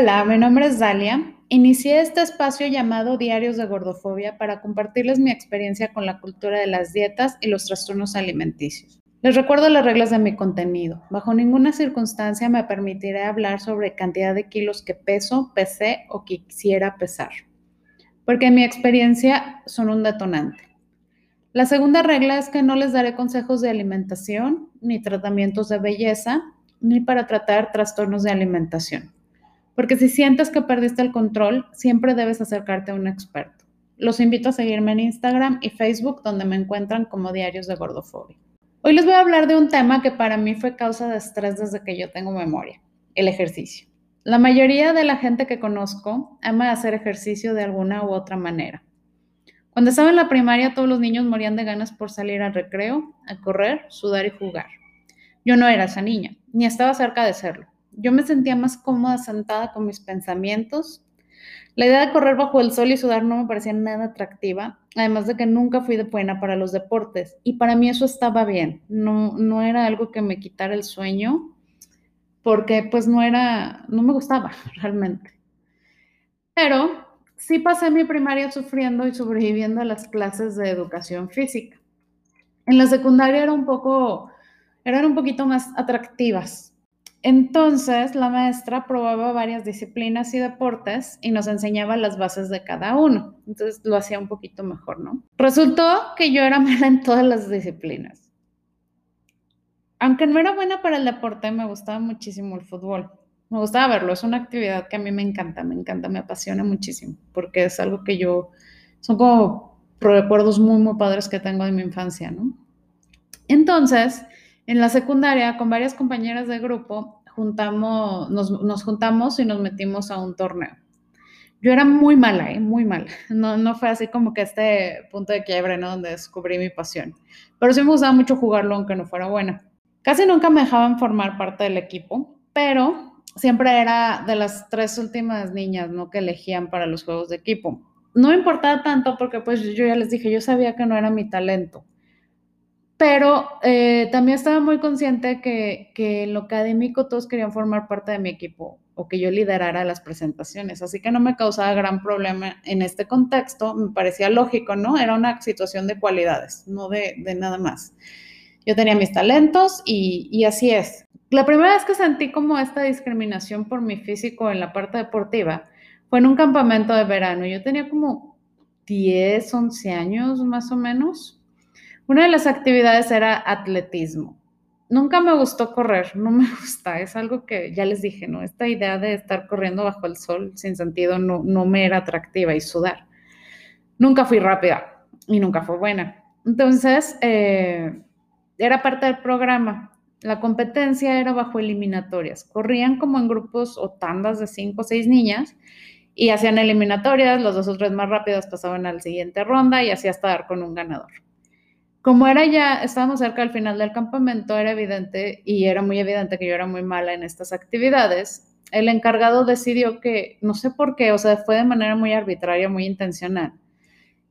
Hola, mi nombre es Dalia. Inicié este espacio llamado Diarios de Gordofobia para compartirles mi experiencia con la cultura de las dietas y los trastornos alimenticios. Les recuerdo las reglas de mi contenido. Bajo ninguna circunstancia me permitiré hablar sobre cantidad de kilos que peso, pesé o quisiera pesar, porque mi experiencia son un detonante. La segunda regla es que no les daré consejos de alimentación, ni tratamientos de belleza, ni para tratar trastornos de alimentación. Porque si sientes que perdiste el control, siempre debes acercarte a un experto. Los invito a seguirme en Instagram y Facebook, donde me encuentran como Diarios de Gordofobia. Hoy les voy a hablar de un tema que para mí fue causa de estrés desde que yo tengo memoria, el ejercicio. La mayoría de la gente que conozco ama hacer ejercicio de alguna u otra manera. Cuando estaba en la primaria, todos los niños morían de ganas por salir al recreo, a correr, sudar y jugar. Yo no era esa niña, ni estaba cerca de serlo. Yo me sentía más cómoda sentada con mis pensamientos. La idea de correr bajo el sol y sudar no me parecía nada atractiva, además de que nunca fui de buena para los deportes y para mí eso estaba bien, no, no era algo que me quitara el sueño porque pues no era, no me gustaba realmente. Pero sí pasé mi primaria sufriendo y sobreviviendo a las clases de educación física. En la secundaria era un poco, eran un poquito más atractivas, entonces, la maestra probaba varias disciplinas y deportes y nos enseñaba las bases de cada uno. Entonces, lo hacía un poquito mejor, ¿no? Resultó que yo era mala en todas las disciplinas. Aunque no era buena para el deporte, me gustaba muchísimo el fútbol. Me gustaba verlo, es una actividad que a mí me encanta, me encanta, me apasiona muchísimo, porque es algo que yo, son como recuerdos muy, muy padres que tengo de mi infancia, ¿no? Entonces, en la secundaria, con varias compañeras de grupo, juntamos, nos, juntamos y nos metimos a un torneo. Yo era muy mala, ¿eh? muy mala. No, no fue así como que este punto de quiebre, ¿no? Donde descubrí mi pasión. Pero sí me gustaba mucho jugarlo, aunque no fuera buena. Casi nunca me dejaban formar parte del equipo, pero siempre era de las tres últimas niñas, ¿no? Que elegían para los juegos de equipo. No me importaba tanto porque pues yo ya les dije, yo sabía que no era mi talento pero eh, también estaba muy consciente que, que, en lo académico todos querían formar parte de mi equipo o que yo liderara las presentaciones, así que no me causaba gran problema en este contexto, me parecía lógico, ¿no? Era una situación de cualidades, no de, de nada más. Yo tenía mis talentos y, y así es. La primera vez que sentí como esta discriminación por mi físico en la parte deportiva fue en un campamento de verano. Yo tenía como 10, 11 años más o menos una de las actividades era atletismo. Nunca me gustó correr, no me gusta, es algo que ya les dije, ¿no? Esta idea de estar corriendo bajo el sol sin sentido no, no me era atractiva y sudar. Nunca fui rápida y nunca fue buena. Entonces, eh, era parte del programa. La competencia era bajo eliminatorias. Corrían como en grupos o tandas de cinco o seis niñas y hacían eliminatorias. Los dos o tres más rápidos pasaban a la siguiente ronda y así hasta dar con un ganador. Como era ya, estábamos cerca del final del campamento, era evidente y era muy evidente que yo era muy mala en estas actividades. El encargado decidió que, no sé por qué, o sea, fue de manera muy arbitraria, muy intencional.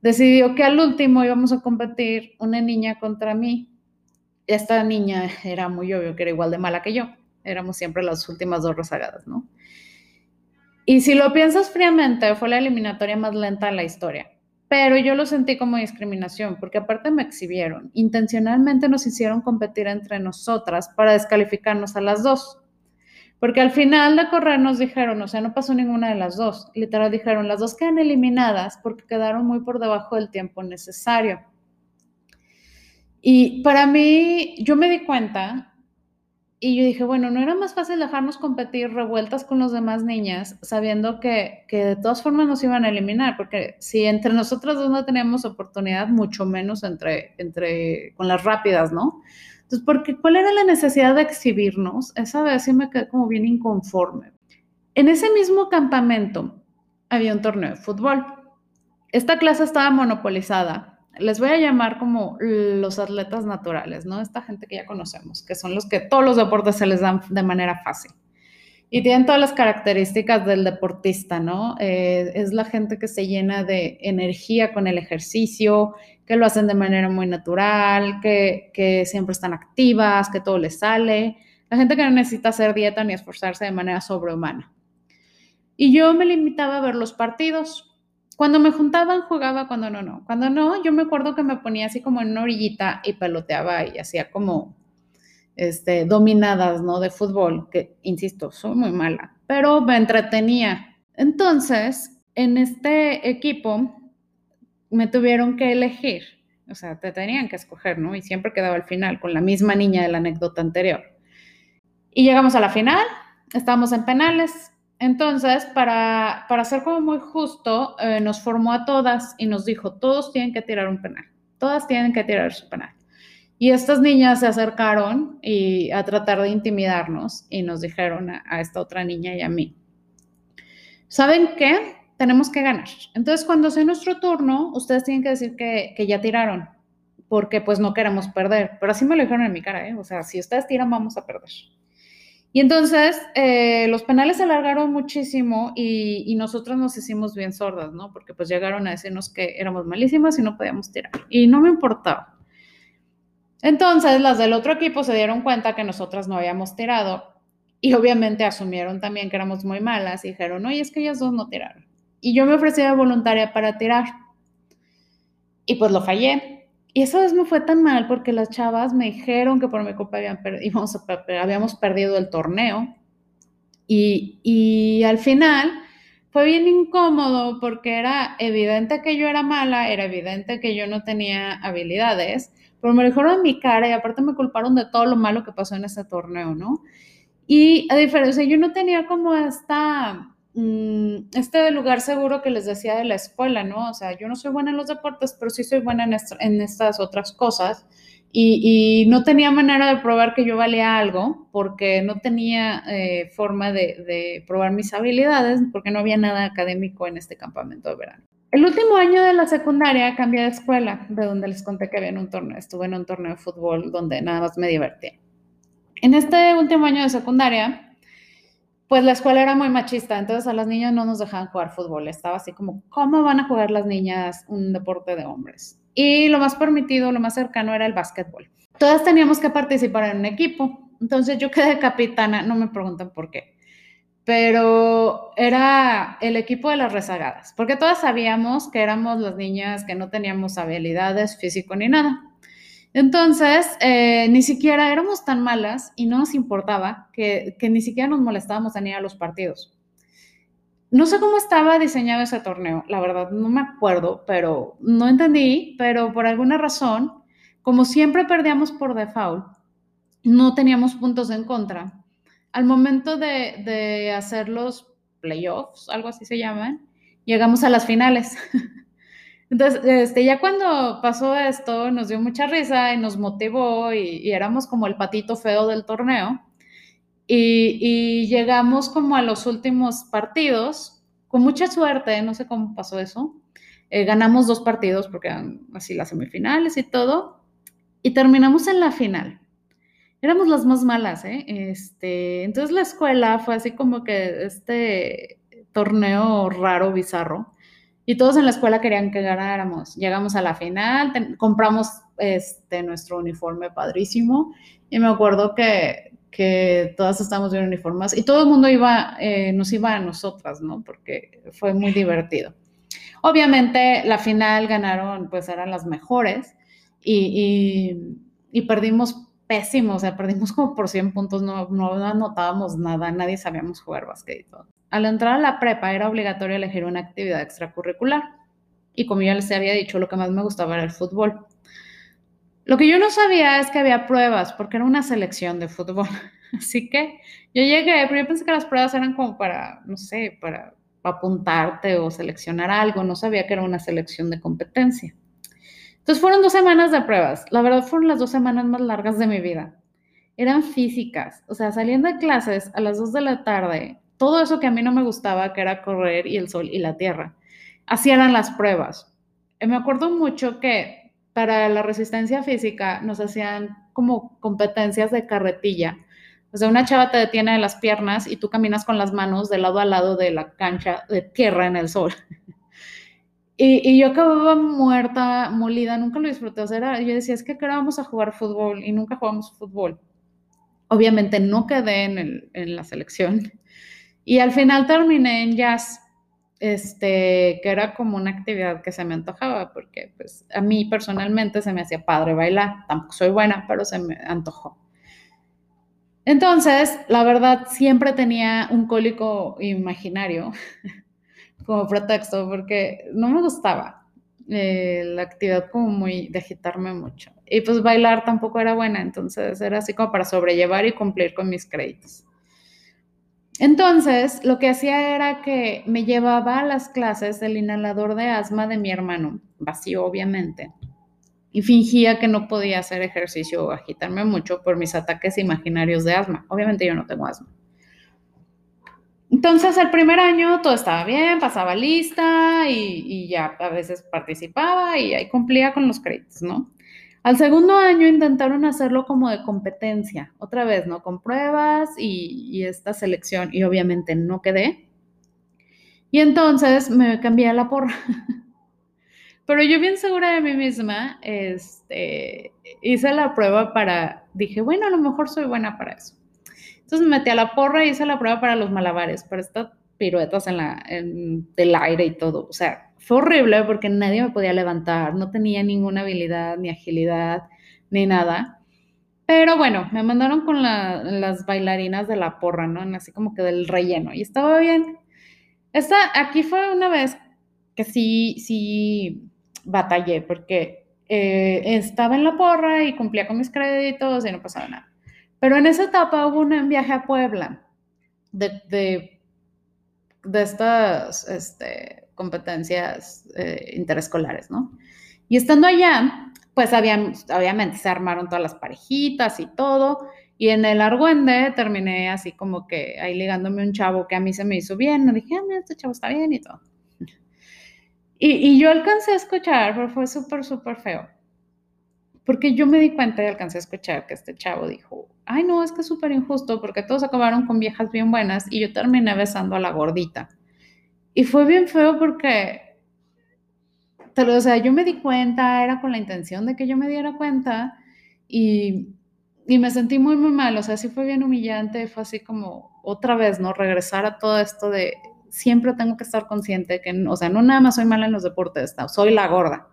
Decidió que al último íbamos a competir una niña contra mí. Esta niña era muy obvio que era igual de mala que yo. Éramos siempre las últimas dos rezagadas, ¿no? Y si lo piensas fríamente, fue la eliminatoria más lenta de la historia pero yo lo sentí como discriminación, porque aparte me exhibieron. Intencionalmente nos hicieron competir entre nosotras para descalificarnos a las dos. Porque al final de correr nos dijeron, o sea, no pasó ninguna de las dos. Literal dijeron, las dos quedan eliminadas porque quedaron muy por debajo del tiempo necesario. Y para mí, yo me di cuenta y yo dije, bueno, no era más fácil dejarnos competir revueltas con las demás niñas, sabiendo que, que, de todas formas nos iban a eliminar, porque si entre nosotras dos no teníamos oportunidad, mucho menos entre, entre, con las rápidas, ¿no? Entonces, porque, ¿cuál era la necesidad de exhibirnos? Esa vez sí me quedé como bien inconforme. En ese mismo campamento había un torneo de fútbol. Esta clase estaba monopolizada les voy a llamar como los atletas naturales, ¿no? Esta gente que ya conocemos, que son los que todos los deportes se les dan de manera fácil. Y tienen todas las características del deportista, ¿no? Eh, es la gente que se llena de energía con el ejercicio, que lo hacen de manera muy natural, que, que siempre están activas, que todo les sale. La gente que no necesita hacer dieta ni esforzarse de manera sobrehumana. Y yo me limitaba a ver los partidos. Cuando me juntaban, jugaba, cuando no, no. Cuando no, yo me acuerdo que me ponía así como en una orillita y peloteaba y hacía como este, dominadas, ¿no? De fútbol, que, insisto, soy muy mala, pero me entretenía. Entonces, en este equipo me tuvieron que elegir, o sea, te tenían que escoger, ¿no? Y siempre quedaba al final con la misma niña de la anécdota anterior. Y llegamos a la final, estábamos en penales. Entonces, para, para ser como muy justo, eh, nos formó a todas y nos dijo, todos tienen que tirar un penal, todas tienen que tirar su penal. Y estas niñas se acercaron y a tratar de intimidarnos y nos dijeron a, esta otra niña y a mí, ¿saben qué? Tenemos que ganar. Entonces, cuando sea nuestro turno, ustedes tienen que decir que, ya tiraron, porque pues no queremos perder. Pero así me lo dijeron en mi cara, ¿eh? O sea, si ustedes tiran, vamos a perder. Y entonces eh, los penales se alargaron muchísimo y, y, nosotros nos hicimos bien sordas, ¿no? Porque pues llegaron a decirnos que éramos malísimas y no podíamos tirar. Y no me importaba. Entonces, las del otro equipo se dieron cuenta que nosotras no habíamos tirado y obviamente asumieron también que éramos muy malas y dijeron, oye, es que ellas dos no tiraron. Y yo me ofrecí de voluntaria para tirar. Y pues lo fallé. Y esa vez me fue tan mal porque las chavas me dijeron que por mi culpa habíamos perdido el torneo. Y, al final fue bien incómodo porque era evidente que yo era mala, era evidente que yo no tenía habilidades pero me dijeron en mi cara y aparte me culparon de todo lo malo que pasó en ese torneo, ¿no? Y a diferencia, yo no tenía como esta, este lugar seguro que les decía de la escuela, ¿no? O sea, yo no soy buena en los deportes, pero sí soy buena en, estas otras cosas. Y, no tenía manera de probar que yo valía algo porque no tenía eh, forma de, de probar mis habilidades porque no había nada académico en este campamento de verano. El último año de la secundaria cambié de escuela, de donde les conté que había en un torneo, estuve en un torneo de fútbol donde nada más me divertí. En este último año de secundaria, pues la escuela era muy machista, entonces a las niñas no nos dejaban jugar fútbol. Estaba así como, ¿cómo van a jugar las niñas un deporte de hombres? Y lo más permitido, lo más cercano era el básquetbol. Todas teníamos que participar en un equipo. Entonces yo quedé capitana, no me preguntan por qué pero era el equipo de las rezagadas, porque todas sabíamos que éramos las niñas que no teníamos habilidades físico ni nada. Entonces, eh, ni siquiera éramos tan malas y no nos importaba que, que ni siquiera nos molestábamos en ir a los partidos. No sé cómo estaba diseñado ese torneo, la verdad no me acuerdo, pero no entendí, pero por alguna razón, como siempre perdíamos por default, no teníamos puntos en contra al momento de, hacer los playoffs, algo así se llaman, llegamos a las finales. Entonces, este, ya cuando pasó esto, nos dio mucha risa y nos motivó y, éramos como el patito feo del torneo. Y, llegamos como a los últimos partidos, con mucha suerte, no sé cómo pasó eso. Eh, ganamos dos partidos porque eran así las semifinales y todo. Y terminamos en la final éramos las más malas, ¿eh? Este, entonces la escuela fue así como que este torneo raro, bizarro, y todos en la escuela querían que ganáramos. Llegamos a la final, compramos este, nuestro uniforme padrísimo, y me acuerdo que, que todas estábamos bien uniformes, y todo el mundo iba, eh, nos iba a nosotras, ¿no? Porque fue muy divertido. Obviamente la final ganaron, pues eran las mejores, y, y, perdimos pésimo, o sea, perdimos como por 100 puntos, no, no anotábamos nada, nadie sabíamos jugar todo. Al entrar a la prepa era obligatorio elegir una actividad extracurricular y como ya les había dicho, lo que más me gustaba era el fútbol. Lo que yo no sabía es que había pruebas, porque era una selección de fútbol. Así que yo llegué, pero yo pensé que las pruebas eran como para, no sé, para apuntarte o seleccionar algo, no sabía que era una selección de competencia. Entonces fueron dos semanas de pruebas. La verdad fueron las dos semanas más largas de mi vida. Eran físicas, o sea, saliendo de clases a las dos de la tarde, todo eso que a mí no me gustaba, que era correr y el sol y la tierra, así eran las pruebas. Y me acuerdo mucho que para la resistencia física nos hacían como competencias de carretilla. O sea, una chava te detiene de las piernas y tú caminas con las manos de lado a lado de la cancha de tierra en el sol. Y, yo acababa muerta, molida, nunca lo disfruté. O sea, yo decía, es que ahora vamos a jugar fútbol y nunca jugamos fútbol. Obviamente no quedé en la selección. Y al final terminé en jazz, este, que era como una actividad que se me antojaba, porque pues a mí personalmente se me hacía padre bailar, tampoco soy buena, pero se me antojó. Entonces, la verdad, siempre tenía un cólico imaginario como pretexto, porque no me gustaba eh, la actividad como muy de agitarme mucho. Y pues bailar tampoco era buena, entonces era así como para sobrellevar y cumplir con mis créditos. Entonces, lo que hacía era que me llevaba a las clases del inhalador de asma de mi hermano, vacío obviamente, y fingía que no podía hacer ejercicio o agitarme mucho por mis ataques imaginarios de asma. Obviamente yo no tengo asma. Entonces, el primer año todo estaba bien, pasaba lista y, y ya a veces participaba y ahí cumplía con los créditos, ¿no? Al segundo año intentaron hacerlo como de competencia, otra vez, ¿no? Con pruebas y, esta selección, y obviamente no quedé. Y entonces me cambié a la porra. Pero yo bien segura de mí misma, este, hice la prueba para, dije, bueno, a lo mejor soy buena para eso. Entonces me metí a la porra y hice la prueba para los malabares, para estas piruetas en la, del aire y todo. O sea, fue horrible porque nadie me podía levantar, no tenía ninguna habilidad, ni agilidad, ni nada. Pero bueno, me mandaron con las bailarinas de la porra, ¿no? Así como que del relleno. Y estaba bien. Esta, aquí fue una vez que sí, sí batallé, porque eh, estaba en la porra y cumplía con mis créditos y no pasaba nada. Pero en esa etapa hubo un viaje a Puebla de, de, de estas, este, competencias eh, interescolares, ¿no? Y estando allá, pues habían, obviamente se armaron todas las parejitas y todo, y en el argüende terminé así como que ahí ligándome un chavo que a mí se me hizo bien, me dije, ah, este chavo está bien y todo. Y, y yo alcancé a escuchar, pero fue súper, súper feo. Porque yo me di cuenta y alcancé a escuchar que este chavo dijo, ay no, es que es súper injusto porque todos acabaron con viejas bien buenas y yo terminé besando a la gordita. Y fue bien feo porque, o sea, yo me di cuenta, era con la intención de que yo me diera cuenta y, y me sentí muy, muy mal, o sea, sí fue bien humillante, fue así como otra vez, ¿no? Regresar a todo esto de siempre tengo que estar consciente que, o sea, no nada más soy mala en los deportes, soy la gorda.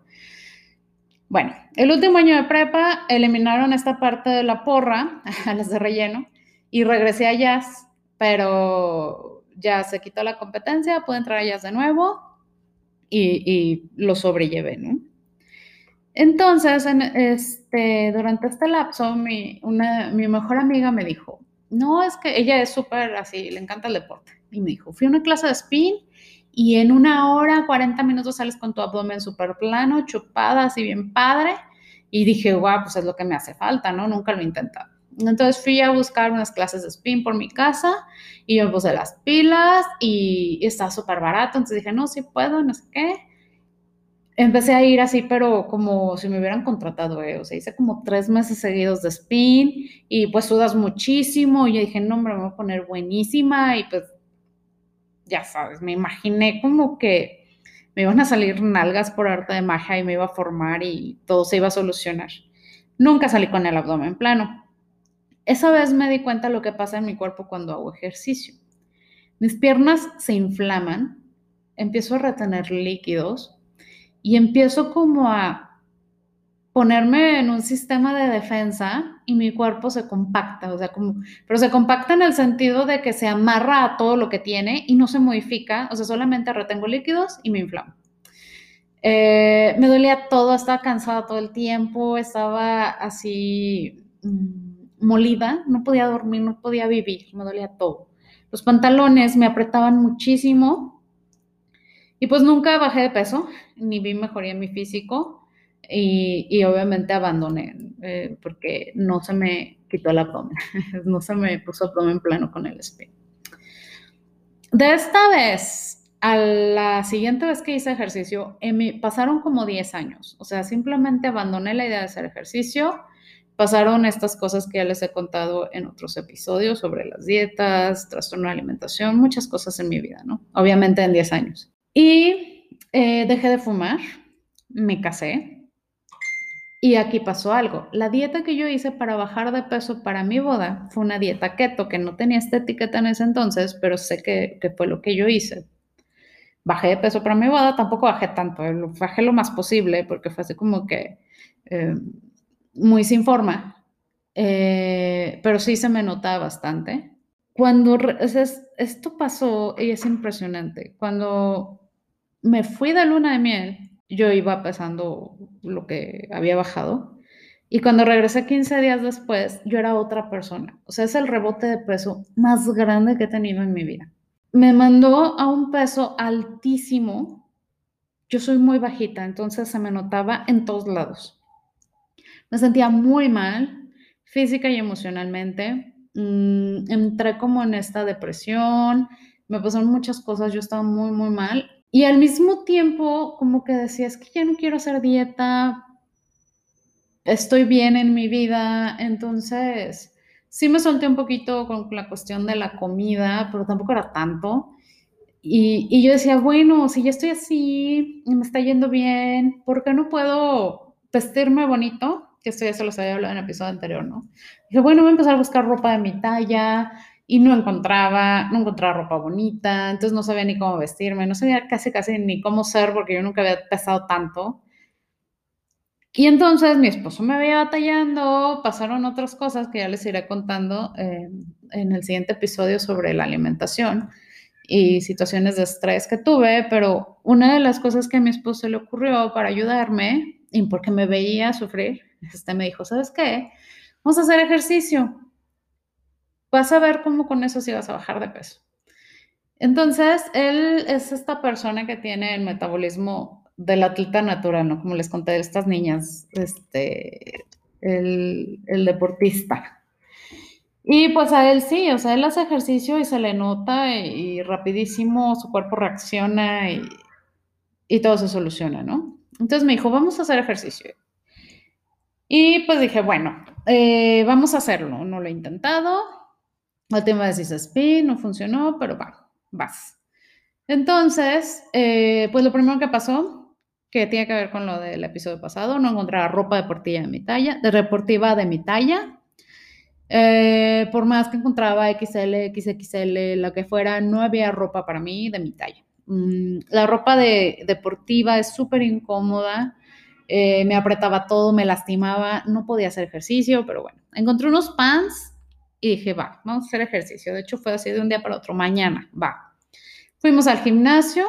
Bueno, el último año de prepa eliminaron esta parte de la porra, a las de relleno, y regresé a jazz, pero ya se quitó la competencia, pude entrar a ellas de nuevo y, lo sobrellevé, ¿no? Entonces, este, durante este lapso, mi, mi mejor amiga me dijo, no, es que ella es súper así, le encanta el deporte. Y me dijo, fui a una clase de spin y en una hora, 40 minutos sales con tu abdomen súper plano, chupada, así bien padre. Y dije, guau, pues es lo que me hace falta, ¿no? Nunca lo he intentado. Entonces fui a buscar unas clases de spin por mi casa y yo puse las pilas y, está súper barato. Entonces dije, no, sí puedo, no sé qué. Empecé a ir así, pero como si me hubieran contratado, ¿eh? o sea, hice como tres meses seguidos de spin y pues sudas muchísimo. Y yo dije, no, hombre, me voy a poner buenísima y pues ya sabes, me imaginé como que me iban a salir nalgas por arte de magia y me iba a formar y todo se iba a solucionar. Nunca salí con el abdomen plano. Esa vez me di cuenta lo que pasa en mi cuerpo cuando hago ejercicio. Mis piernas se inflaman, empiezo a retener líquidos y empiezo como a ponerme en un sistema de defensa y mi cuerpo se compacta, o sea, como, pero se compacta en el sentido de que se amarra a todo lo que tiene y no se modifica, o sea, solamente retengo líquidos y me inflamo. Eh, me dolía todo, estaba cansada todo el tiempo, estaba así... Mm, molida, no podía dormir, no podía vivir, me dolía todo. Los pantalones me apretaban muchísimo y pues nunca bajé de peso, ni vi mejoría en mi físico y, obviamente abandoné eh, porque no se me quitó el abdomen, no se me puso abdomen plano con el spin. De esta vez a la siguiente vez que hice ejercicio, pasaron como 10 años. O sea, simplemente abandoné la idea de hacer ejercicio pasaron estas cosas que ya les he contado en otros episodios sobre las dietas, trastorno de alimentación, muchas cosas en mi vida, ¿no? Obviamente en 10 años. Y eh, dejé de fumar, me casé Y aquí pasó algo. La dieta que yo hice para bajar de peso para mi boda fue una dieta keto, que no tenía esta etiqueta en ese entonces, pero sé que, fue lo que yo hice. Bajé de peso para mi boda, tampoco bajé tanto, bajé lo más posible, porque fue así como que eh, muy sin forma, eh, pero sí se me notaba bastante. Cuando esto pasó y es impresionante, cuando me fui de luna de miel, yo iba pesando lo que había bajado. Y cuando regresé 15 días después, yo era otra persona. O sea, es el rebote de peso más grande que he tenido en mi vida. Me mandó a un peso altísimo. Yo soy muy bajita, entonces se me notaba en todos lados. Me sentía muy mal, física y emocionalmente. Mm, entré como en esta depresión, me pasaron muchas cosas, yo estaba muy, muy mal y al mismo tiempo, como que decía, es que ya no quiero hacer dieta, estoy bien en mi vida, entonces sí me solté un poquito con la cuestión de la comida, pero tampoco era tanto. Y, y, yo decía, bueno, si ya estoy así y me está yendo bien, ¿por qué no puedo vestirme bonito? Que esto ya se los había hablado en el episodio anterior, ¿no? Dije, bueno, voy a empezar a buscar ropa de mi talla, y no encontraba, no encontraba ropa bonita, entonces no sabía ni cómo vestirme, no sabía casi casi ni cómo ser porque yo nunca había pesado tanto. Y entonces mi esposo me veía batallando, pasaron otras cosas que ya les iré contando eh, en el siguiente episodio sobre la alimentación y situaciones de estrés que tuve, pero una de las cosas que a mi esposo le ocurrió para ayudarme y porque me veía sufrir, este me dijo, ¿sabes qué? Vamos a hacer ejercicio vas a ver cómo con eso sí vas a bajar de peso. Entonces, él es esta persona que tiene el metabolismo del atleta natural, ¿no? Como les conté de estas niñas, este, el, deportista. Y pues a él sí, o sea, él hace ejercicio y se le nota y, rapidísimo su cuerpo reacciona y, y, todo se soluciona, ¿no? Entonces me dijo, vamos a hacer ejercicio. Y pues dije, bueno, eh, vamos a hacerlo. No lo he intentado, la última vez hice spin, no funcionó, pero va, vas. Entonces, eh, pues lo primero que pasó, que tiene que ver con lo del episodio pasado, no encontraba ropa deportiva de mi talla, de deportiva de mi talla. Eh, por más que encontraba XL, XXL, lo que fuera, no había ropa para mí de mi talla. Mm, la ropa de, deportiva es súper incómoda, eh, me apretaba todo, me lastimaba, no podía hacer ejercicio, pero bueno, encontré unos pants y dije, va, vamos a hacer ejercicio. De hecho, fue así de un día para otro, mañana, va. Fuimos al gimnasio.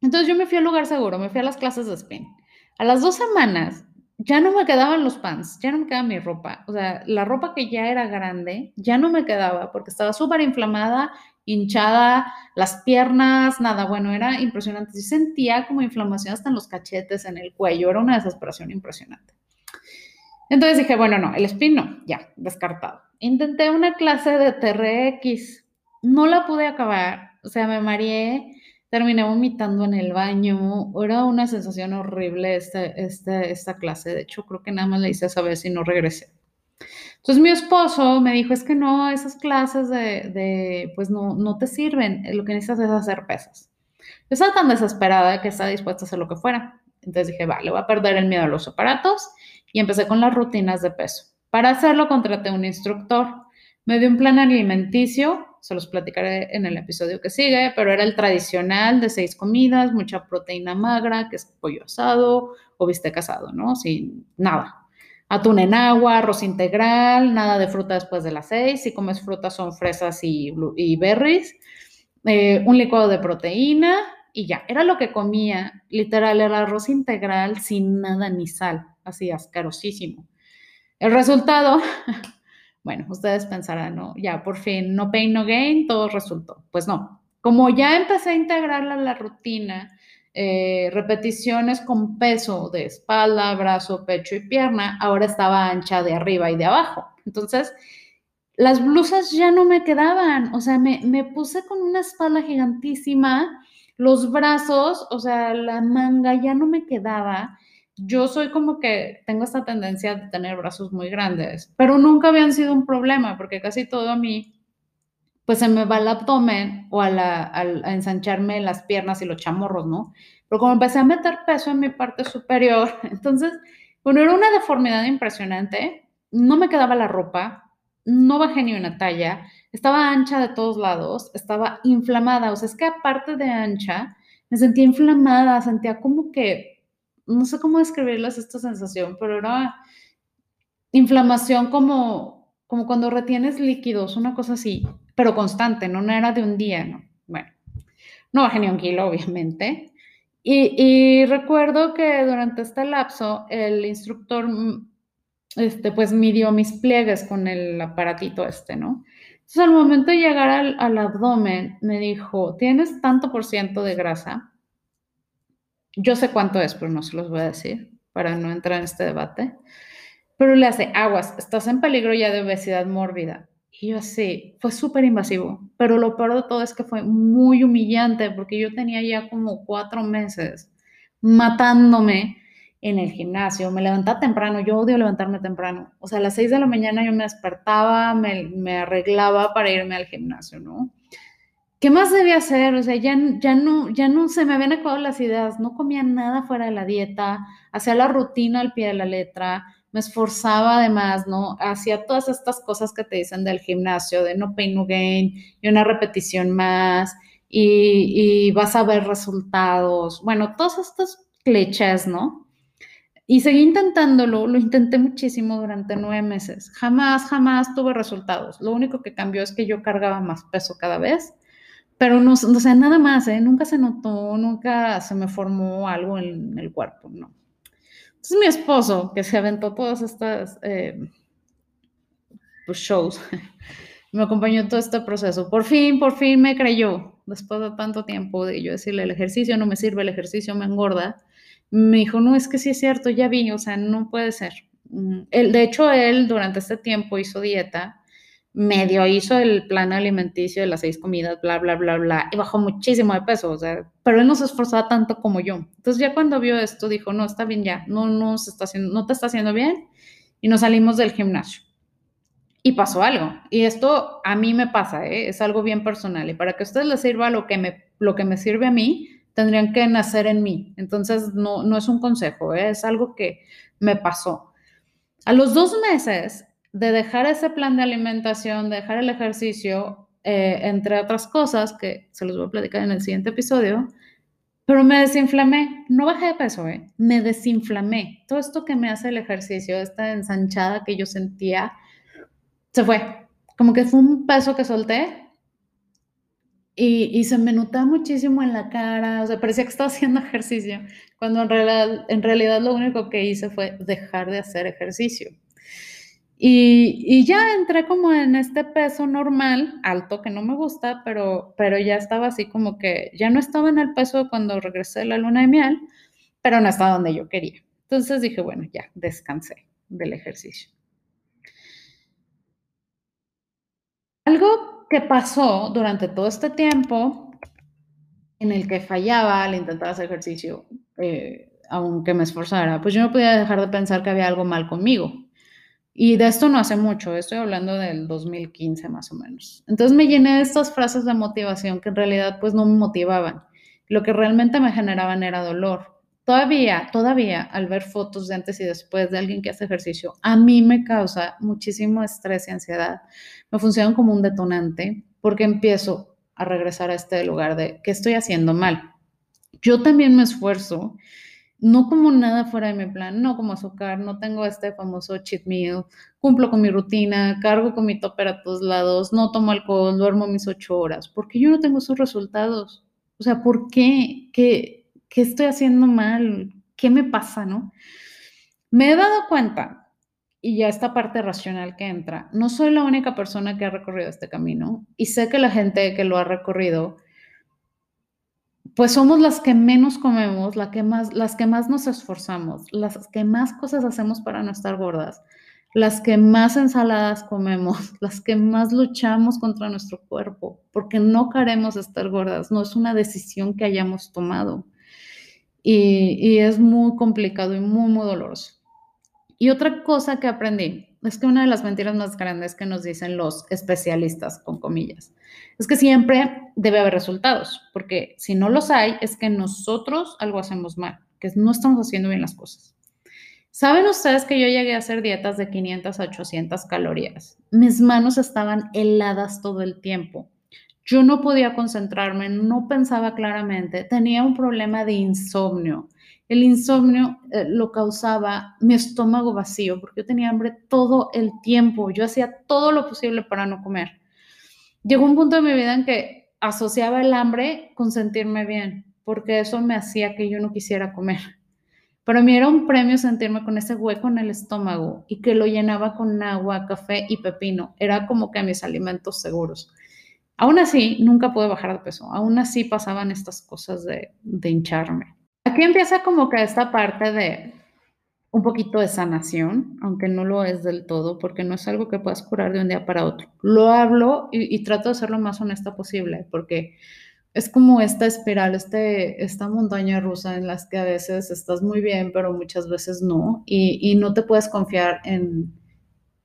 Entonces yo me fui al lugar seguro, me fui a las clases de spin. A las dos semanas ya no me quedaban los pants, ya no me quedaba mi ropa. O sea, la ropa que ya era grande ya no me quedaba porque estaba súper inflamada, hinchada, las piernas, nada, bueno, era impresionante. Yo sentía como inflamación hasta en los cachetes, en el cuello, era una desesperación impresionante. Entonces dije, bueno, no, el spin no, ya, descartado. Intenté una clase de TRX, no la pude acabar, o sea, me mareé, terminé vomitando en el baño, era una sensación horrible esta, esta, esta clase, de hecho creo que nada más la hice vez y no regresé. Entonces mi esposo me dijo, es que no, esas clases de, de pues no, no te sirven, lo que necesitas es hacer pesas. Yo estaba tan desesperada que estaba dispuesta a hacer lo que fuera. Entonces dije, vale, voy a perder el miedo a los aparatos y empecé con las rutinas de peso. Para hacerlo contraté un instructor. Me dio un plan alimenticio, se los platicaré en el episodio que sigue, pero era el tradicional de seis comidas, mucha proteína magra, que es pollo asado o bistec asado, ¿no? Sin nada. Atún en agua, arroz integral, nada de fruta después de las seis. Si comes fruta son fresas y, berries. Eh, un licuado de proteína y ya. Era lo que comía. Literal, el arroz integral sin nada ni sal. Así asquerosísimo. El resultado, bueno, ustedes pensarán, ¿no? Ya por fin, no pain, no gain, todo resultó. Pues no, como ya empecé a integrarla a la rutina, eh, repeticiones con peso de espalda, brazo, pecho y pierna, ahora estaba ancha de arriba y de abajo. Entonces, las blusas ya no me quedaban, o sea, me, me puse con una espalda gigantísima, los brazos, o sea, la manga ya no me quedaba yo soy como que tengo esta tendencia de tener brazos muy grandes, pero nunca habían sido un problema porque casi todo a mí, pues se me va el abdomen o a, la, ensancharme las piernas y los chamorros, ¿no? Pero como empecé a meter peso en mi parte superior, entonces Bueno, era una deformidad impresionante. No me quedaba la ropa, no bajé ni una talla, estaba ancha de todos lados, estaba inflamada. O sea, es que aparte de ancha, me sentía inflamada, sentía como que, no sé cómo describirles esta sensación, pero era inflamación como, como cuando retienes líquidos, una cosa así, pero constante, no, no era de un día, ¿no? Bueno, no bajé ni un kilo, obviamente. Y, recuerdo que durante este lapso el instructor mm, este, pues midió mis pliegues con el aparatito este, ¿no? Entonces al momento de llegar al abdomen me dijo, tienes tanto por ciento de grasa. Yo sé cuánto es, pero no se los voy a decir para no entrar en este debate. Pero le hace, aguas, estás en peligro ya de obesidad mórbida. Y yo así, fue súper invasivo, pero lo peor de todo es que fue muy humillante porque yo tenía ya como cuatro meses matándome en el gimnasio, me levantaba temprano, yo odio levantarme temprano, o sea, a las seis de la mañana yo me despertaba, me, me arreglaba para irme al gimnasio, ¿no? ¿Qué más debía hacer? O sea, ya, ya, no, ya no se me habían acabado las ideas, no comía nada fuera de la dieta, hacía la rutina al pie de la letra, me esforzaba además, ¿no? Hacía todas estas cosas que te dicen del gimnasio, de no pain, no gain, y una repetición más, y, y vas a ver resultados. Bueno, todas estas clichés, ¿no? Y seguí intentándolo, lo intenté muchísimo durante nueve meses. Jamás, jamás tuve resultados. Lo único que cambió es que yo cargaba más peso cada vez, pero no, o sea, nada más, ¿eh? Nunca se notó, nunca se me formó algo en el cuerpo, ¿no? Entonces mi esposo, que se aventó todas estas eh, pues, shows, me acompañó todo este proceso. Por fin, por fin me creyó, después de tanto tiempo de yo decirle, el ejercicio no me sirve, el ejercicio me engorda. Me dijo, no, es que sí es cierto, ya vi, o sea, no puede ser. Mm, él, de hecho, él durante este tiempo hizo dieta medio hizo el plan alimenticio de las seis comidas, bla, bla, bla, bla, y bajó muchísimo de peso, o sea, pero él no se esforzaba tanto como yo. Entonces ya cuando vio esto, dijo, no, está bien ya, no, no, se está haciendo, no te está haciendo bien, y nos salimos del gimnasio. Y pasó algo, y esto a mí me pasa, ¿eh? es algo bien personal, y para que a ustedes les sirva lo que me, lo que me sirve a mí, tendrían que nacer en mí. Entonces, no, no es un consejo, ¿eh? es algo que me pasó. A los dos meses de dejar ese plan de alimentación, de dejar el ejercicio, eh, entre otras cosas que se los voy a platicar en el siguiente episodio, pero me desinflamé, no bajé de peso, ¿eh? me desinflamé. Todo esto que me hace el ejercicio, esta ensanchada que yo sentía, se fue. Como que fue un peso que solté y, se me notaba muchísimo en la cara, o sea, parecía que estaba haciendo ejercicio, cuando en realidad, en realidad lo único que hice fue dejar de hacer ejercicio. Y, ya entré como en este peso normal, alto, que no me gusta, pero, pero ya estaba así como que ya no estaba en el peso cuando regresé de la luna de miel, pero no estaba donde yo quería. Entonces dije, bueno, ya, descansé del ejercicio. Algo que pasó durante todo este tiempo en el que fallaba al intentar hacer ejercicio, eh, aunque me esforzara, pues yo no podía dejar de pensar que había algo mal conmigo y de esto no hace mucho, estoy hablando del 2015 más o menos. Entonces me llené de estas frases de motivación que en realidad pues no me motivaban. Lo que realmente me generaban era dolor. Todavía, todavía al ver fotos de antes y después de alguien que hace ejercicio, a mí me causa muchísimo estrés y ansiedad. Me funcionan como un detonante porque empiezo a regresar a este lugar de qué estoy haciendo mal. Yo también me esfuerzo no como nada fuera de mi plan, no como azúcar, no tengo este famoso cheat meal, cumplo con mi rutina, cargo con mi topper a todos lados, no tomo alcohol, duermo mis ocho horas, porque yo no tengo esos resultados. O sea, ¿por qué? ¿Qué, qué estoy haciendo mal? ¿Qué me pasa, no? Me he dado cuenta, y ya esta parte racional que entra, no soy la única persona que ha recorrido este camino, y sé que la gente que lo ha recorrido, pues somos las que menos comemos, la que más, las que más nos esforzamos, las que más cosas hacemos para no estar gordas, las que más ensaladas comemos, las que más luchamos contra nuestro cuerpo, porque no queremos estar gordas, no es una decisión que hayamos tomado. Y, es muy complicado y muy, muy doloroso. Y otra cosa que aprendí es que una de las mentiras más grandes que nos dicen los especialistas, con comillas, es que siempre debe haber resultados, porque si no los hay, es que nosotros algo hacemos mal, que no estamos haciendo bien las cosas. ¿Saben ustedes que yo llegué a hacer dietas de 500 a 800 calorías? Mis manos estaban heladas todo el tiempo. Yo no podía concentrarme, no pensaba claramente, tenía un problema de insomnio. El insomnio eh, lo causaba mi estómago vacío porque yo tenía hambre todo el tiempo. Yo hacía todo lo posible para no comer. Llegó un punto de mi vida en que asociaba el hambre con sentirme bien, porque eso me hacía que yo no quisiera comer. Para mí era un premio sentirme con ese hueco en el estómago y que lo llenaba con agua, café y pepino. Era como que mis alimentos seguros. Aún así, nunca pude bajar de peso. Aún así pasaban estas cosas de, de hincharme. Aquí empieza como que esta parte de un poquito de sanación, aunque no lo es del todo, porque no es algo que puedas curar de un día para otro. Lo hablo y, trato de ser lo más honesta posible, porque es como esta espiral, este, esta montaña rusa en las que a veces estás muy bien, pero muchas veces no, y, y no te puedes confiar en,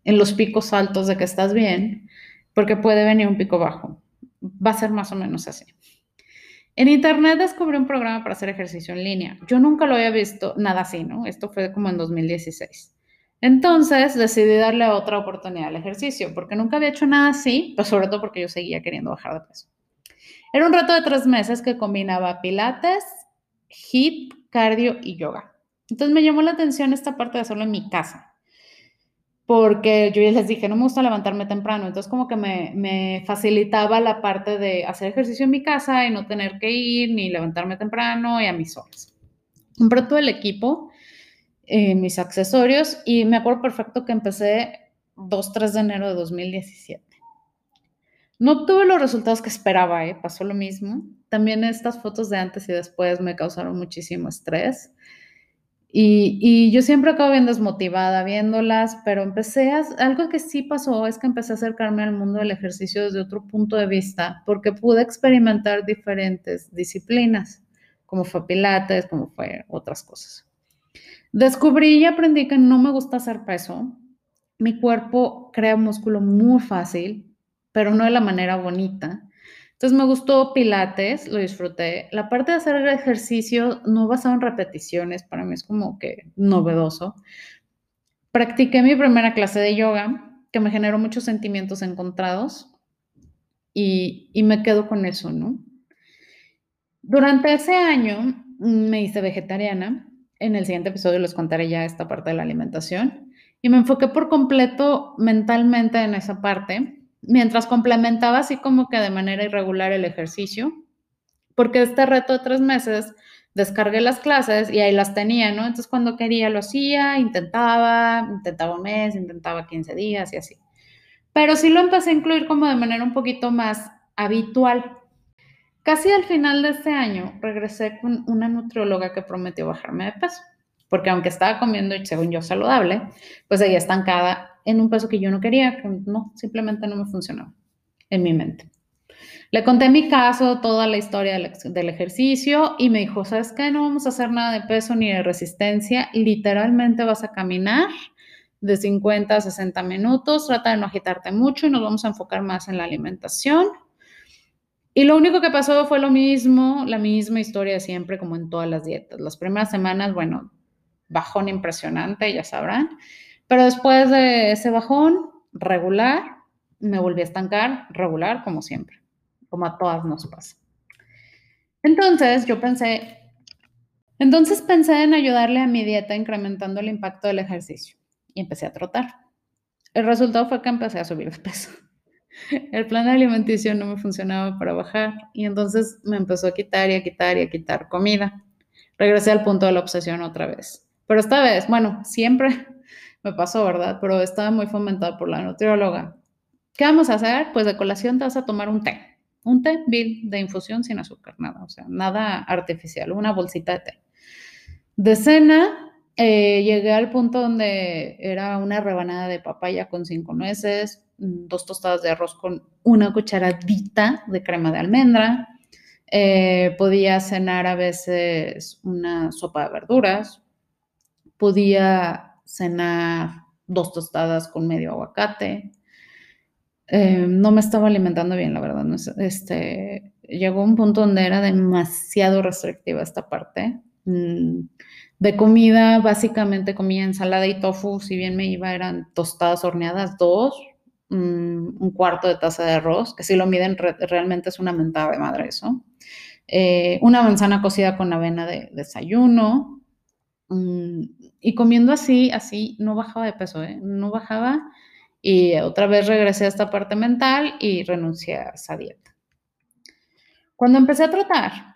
en, los picos altos de que estás bien, porque puede venir un pico bajo. Va a ser más o menos así. En internet descubrí un programa para hacer ejercicio en línea. Yo nunca lo había visto, nada así, ¿no? Esto fue como en 2016. Entonces decidí darle otra oportunidad al ejercicio, porque nunca había hecho nada así, pero sobre todo porque yo seguía queriendo bajar de peso. Era un reto de tres meses que combinaba pilates, HIIT, cardio y yoga. Entonces me llamó la atención esta parte de hacerlo en mi casa, porque yo ya les dije, no me gusta levantarme temprano, entonces como que me, me, facilitaba la parte de hacer ejercicio en mi casa y no tener que ir ni levantarme temprano y a mis horas. Compré todo el equipo, eh, mis accesorios y me acuerdo perfecto que empecé 2-3 de enero de 2017. No tuve los resultados que esperaba, ¿eh? pasó lo mismo. También estas fotos de antes y después me causaron muchísimo estrés. Y, yo siempre acabo bien desmotivada viéndolas, pero empecé a, algo que sí pasó es que empecé a acercarme al mundo del ejercicio desde otro punto de vista, porque pude experimentar diferentes disciplinas, como fue pilates, como fue otras cosas. Descubrí y aprendí que no me gusta hacer peso. Mi cuerpo crea músculo muy fácil, pero no de la manera bonita. Entonces me gustó Pilates, lo disfruté. La parte de hacer ejercicio no basado en repeticiones, para mí es como que novedoso. Practiqué mi primera clase de yoga, que me generó muchos sentimientos encontrados y, y me quedo con eso, ¿no? Durante ese año me hice vegetariana. En el siguiente episodio les contaré ya esta parte de la alimentación. Y me enfoqué por completo mentalmente en esa parte mientras complementaba así como que de manera irregular el ejercicio, porque este reto de tres meses descargué las clases y ahí las tenía, ¿no? Entonces cuando quería lo hacía, intentaba, intentaba un mes, intentaba 15 días y así. Pero sí lo empecé a incluir como de manera un poquito más habitual. Casi al final de este año regresé con una nutrióloga que prometió bajarme de peso, porque aunque estaba comiendo, según yo, saludable, pues seguía estancada en un peso que yo no quería, que no, simplemente no me funcionaba en mi mente. Le conté mi caso, toda la historia del, ejercicio y me dijo, ¿sabes qué? No vamos a hacer nada de peso ni de resistencia, literalmente vas a caminar de 50 a 60 minutos, trata de no agitarte mucho y nos vamos a enfocar más en la alimentación. Y lo único que pasó fue lo mismo, la misma historia siempre, como en todas las dietas. Las primeras semanas, bueno, bajón impresionante, ya sabrán. Pero después de ese bajón regular, me volví a estancar regular, como siempre, como a todas nos pasa. Entonces yo pensé, entonces pensé en ayudarle a mi dieta incrementando el impacto del ejercicio y empecé a trotar. El resultado fue que empecé a subir de peso. El plan de no me funcionaba para bajar y entonces me empezó a quitar y a quitar y a quitar comida. Regresé al punto de la obsesión otra vez. Pero esta vez, bueno, siempre me pasó, ¿verdad? Pero estaba muy fomentada por la nutrióloga. ¿Qué vamos a hacer? Pues de colación te vas a tomar un té. Un té bill de infusión sin azúcar, nada, o sea, nada artificial, una bolsita de té. De cena, eh, llegué al punto donde era una rebanada de papaya con cinco nueces, mm, dos tostadas de arroz con una cucharadita de crema de almendra. Eh, podía cenar a veces una sopa de verduras. Podía cenar dos tostadas con medio aguacate. Eh, no me estaba alimentando bien, la verdad. Este, llegó un punto donde era demasiado restrictiva esta parte. Mm, De comida, básicamente comía ensalada y tofu, si bien me iba, eran tostadas horneadas, dos, mm, un cuarto de taza de arroz, que si lo miden realmente es una mentada de madre eso. Eh, una manzana cocida con avena de desayuno. Mm, y comiendo así, así, no bajaba de peso, ¿eh? no bajaba. Y otra vez regresé a esta parte mental y renuncié a esa dieta. Cuando empecé a trotar,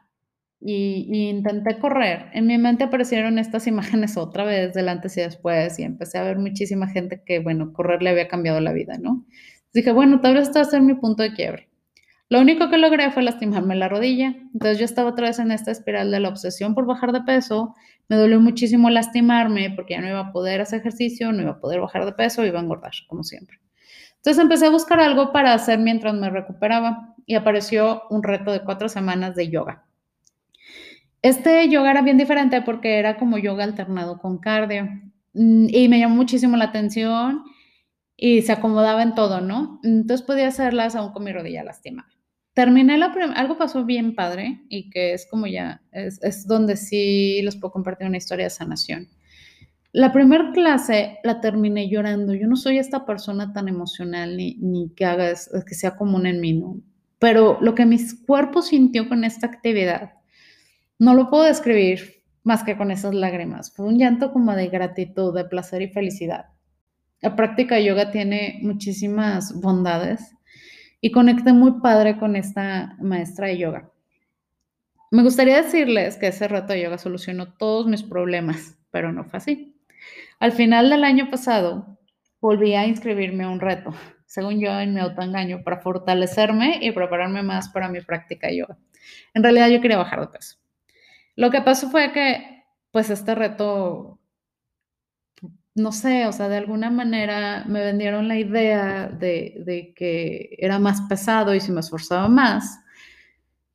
y, intenté correr. En mi mente aparecieron estas imágenes otra vez del antes y después y empecé a ver muchísima gente que, bueno, correr le había cambiado la vida, ¿no? Dije, bueno, tal vez este va a ser mi punto de quiebre. Lo único que logré fue lastimarme la rodilla. Entonces yo estaba otra vez en esta espiral de la obsesión por bajar de peso. Me dolió muchísimo lastimarme porque ya no iba a poder hacer ejercicio, no iba a poder bajar de peso, iba a engordar, como siempre. Entonces empecé a buscar algo para hacer mientras me recuperaba y apareció un reto de cuatro semanas de yoga. Este yoga era bien diferente porque era como yoga alternado con cardio mm, y me llamó muchísimo la atención y se acomodaba en todo, ¿no? Entonces podía hacerlas aún con mi rodilla lastimada. Terminé la algo pasó bien padre y que es como ya, es, es donde sí les puedo compartir una historia de sanación. La primera clase la terminé llorando. Yo no soy esta persona tan emocional ni, ni que haga que sea común en mí, ¿no? Pero lo que mi cuerpo sintió con esta actividad no lo puedo describir más que con esas lágrimas. Fue un llanto como de gratitud, de placer y felicidad. La práctica de yoga tiene muchísimas bondades y conecté muy padre con esta maestra de yoga. Me gustaría decirles que ese reto de yoga solucionó todos mis problemas, pero no fue así. Al final del año pasado, volví a inscribirme a un reto, según yo en mi autoengaño, para fortalecerme y prepararme más para mi práctica de yoga. En realidad yo quería bajar de peso. Lo que pasó fue que, pues, este reto, no sé, o sea, de alguna manera me vendieron la idea de, que era más pesado y si me esforzaba más,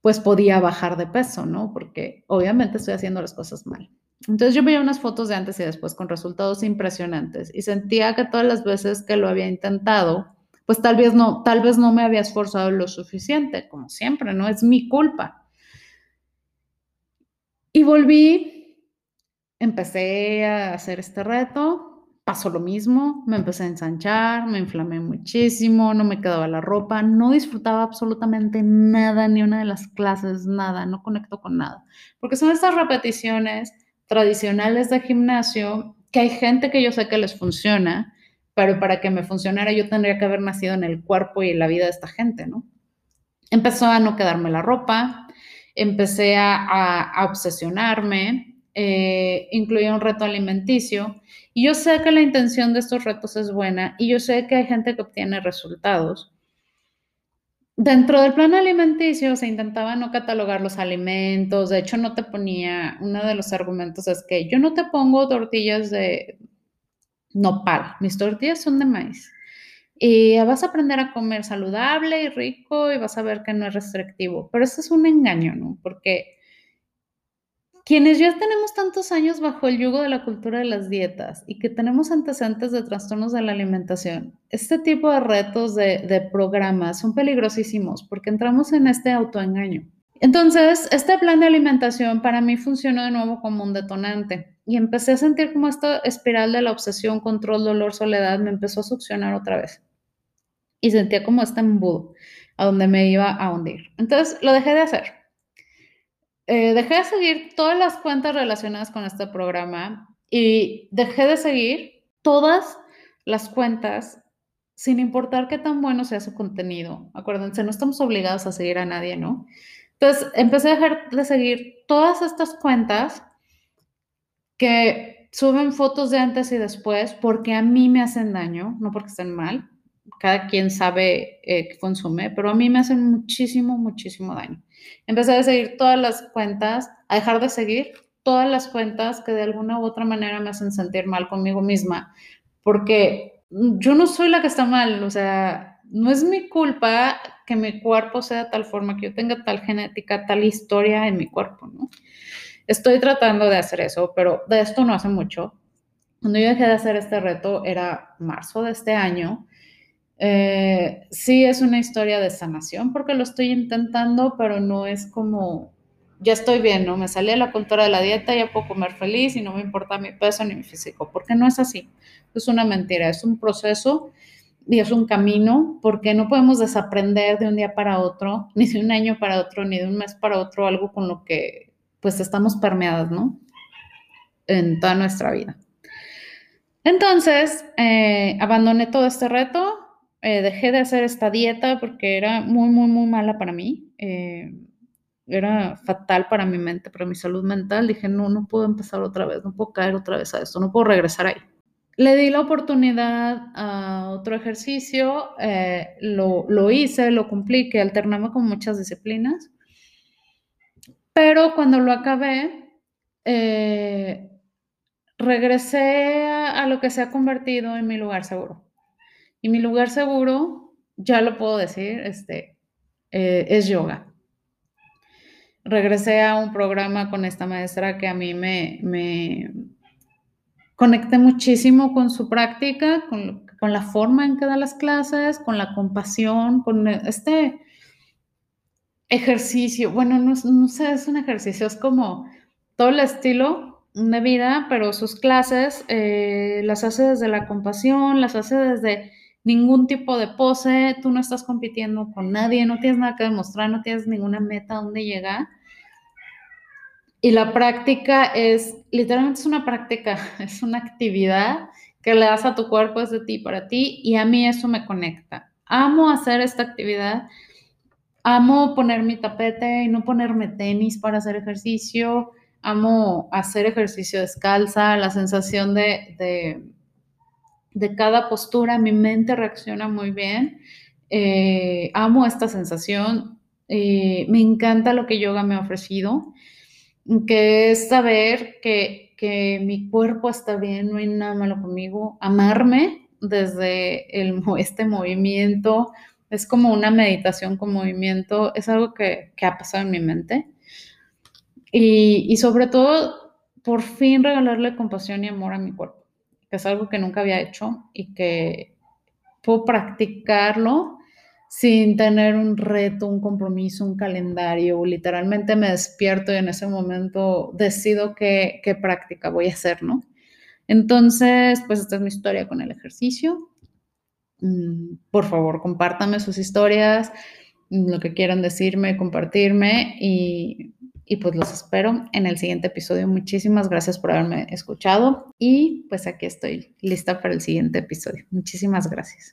pues podía bajar de peso, ¿no? Porque obviamente estoy haciendo las cosas mal. Entonces yo veía unas fotos de antes y después con resultados impresionantes y sentía que todas las veces que lo había intentado, pues tal vez no, tal vez no me había esforzado lo suficiente, como siempre, no es mi culpa. Y volví, empecé a hacer este reto, pasó lo mismo, me empecé a ensanchar, me inflamé muchísimo, no me quedaba la ropa, no disfrutaba absolutamente nada, ni una de las clases, nada, no conecto con nada. Porque son estas repeticiones tradicionales de gimnasio que hay gente que yo sé que les funciona, pero para que me funcionara yo tendría que haber nacido en el cuerpo y en la vida de esta gente, ¿no? Empezó a no quedarme la ropa, empecé a, obsesionarme, eh, incluía un reto alimenticio. Y yo sé que la intención de estos retos es buena y yo sé que hay gente que obtiene resultados. Dentro del plan alimenticio se intentaba no catalogar los alimentos, de hecho no te ponía, uno de los argumentos es que yo no te pongo tortillas de nopal, mis tortillas son de maíz. Y vas a aprender a comer saludable y rico y vas a ver que no es restrictivo. Pero eso es un engaño, ¿no? Porque quienes ya tenemos tantos años bajo el yugo de la cultura de las dietas y que tenemos antecedentes de trastornos de la alimentación, este tipo de retos de, de programas son peligrosísimos porque entramos en este autoengaño. Entonces, este plan de alimentación para mí funcionó de nuevo como un detonante y empecé a sentir como esta espiral de la obsesión, control, dolor, soledad me empezó a succionar otra vez y sentía como este embudo a donde me iba a hundir. Entonces lo dejé de hacer. Eh, dejé de seguir todas las cuentas relacionadas con este programa y dejé de seguir todas las cuentas sin importar qué tan bueno sea su contenido. Acuérdense, no estamos obligados a seguir a nadie, ¿no? Entonces empecé a dejar de seguir todas estas cuentas que suben fotos de antes y después porque a mí me hacen daño, no porque estén mal, cada quien sabe eh, qué consume, pero a mí me hacen muchísimo, muchísimo daño. Empecé a seguir todas las cuentas, a dejar de seguir todas las cuentas que de alguna u otra manera me hacen sentir mal conmigo misma, porque yo no soy la que está mal, o sea, no es mi culpa que mi cuerpo sea de tal forma, que yo tenga tal genética, tal historia en mi cuerpo, ¿no? Estoy tratando de hacer eso, pero de esto no hace mucho. Cuando yo dejé de hacer este reto era marzo de este año eh, sí es una historia de sanación porque lo estoy intentando, pero no es como ya estoy bien, ¿no? Me salí de la cultura de la dieta, ya puedo comer feliz y no me importa mi peso ni mi físico, porque no es así. Es una mentira, es un proceso y es un camino, porque no podemos desaprender de un día para otro, ni de un año para otro, ni de un mes para otro, algo con lo que pues estamos permeadas, ¿no? En toda nuestra vida. Entonces, eh, abandoné todo este reto, eh, dejé de hacer esta dieta porque era muy, muy, muy mala para mí. Eh, era fatal para mi mente, para mi salud mental. Dije, no, no puedo empezar otra vez, no puedo caer otra vez a esto, no puedo regresar ahí. Le di la oportunidad a otro ejercicio, lo, lo, hice, lo cumplí, que alternaba con muchas disciplinas, pero cuando lo acabé, regresé a, lo que se ha convertido en mi lugar seguro. Y mi lugar seguro, ya lo puedo decir, este, eh, es yoga. Regresé a un programa con esta maestra que a mí me, conecté muchísimo con su práctica, con, con, la forma en que da las clases, con la compasión, con este ejercicio. Bueno, no, no sé, es un ejercicio, es como todo el estilo de vida, pero sus clases eh, las hace desde la compasión, las hace desde ningún tipo de pose, tú no estás compitiendo con nadie, no tienes nada que demostrar, no tienes ninguna meta a dónde llegar. Y la práctica es, literalmente es una práctica, es una actividad que le das a tu cuerpo, es de ti para ti, y a mí eso me conecta. Amo hacer esta actividad, amo poner mi tapete y no ponerme tenis para hacer ejercicio, amo hacer ejercicio descalza, la sensación de, de, cada postura, mi mente reacciona muy bien. Eh, amo esta sensación, eh, me encanta lo que yoga me ha ofrecido, que es saber que, que, mi cuerpo está bien, no hay nada malo conmigo, amarme desde el, este movimiento, es como una meditación con movimiento, es algo que, que ha pasado en mi mente. Y, sobre todo, por fin regalarle compasión y amor a mi cuerpo, que es algo que nunca había hecho y que puedo practicarlo sin tener un reto, un compromiso, un calendario. Literalmente me despierto y en ese momento decido qué, qué práctica voy a hacer, ¿no? Entonces, pues esta es mi historia con el ejercicio. Mm, por favor, compártanme sus historias, lo que quieran decirme, compartirme y y pues los espero en el siguiente episodio. Muchísimas gracias por haberme escuchado y pues aquí estoy lista para el siguiente episodio. Muchísimas gracias.